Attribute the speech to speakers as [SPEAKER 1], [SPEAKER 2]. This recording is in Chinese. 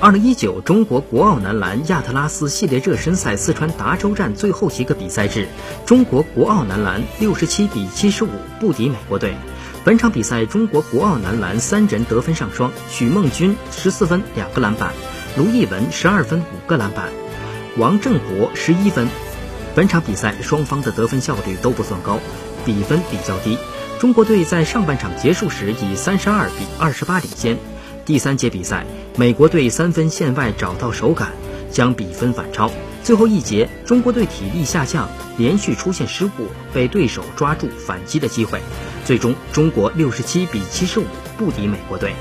[SPEAKER 1] 二零一九中国国奥男篮亚特拉斯系列热身赛四川达州站最后几个比赛日，中国国奥男篮六十七比七十五不敌美国队。本场比赛，中国国奥男篮三人得分上双，许梦君十四分两个篮板，卢艺文十二分五个篮板，王正博十一分。本场比赛双方的得分效率都不算高，比分比较低。中国队在上半场结束时以三十二比二十八领先。第三节比赛，美国队三分线外找到手感，将比分反超。最后一节，中国队体力下降，连续出现失误，被对手抓住反击的机会，最终中国六十七比七十五不敌美国队。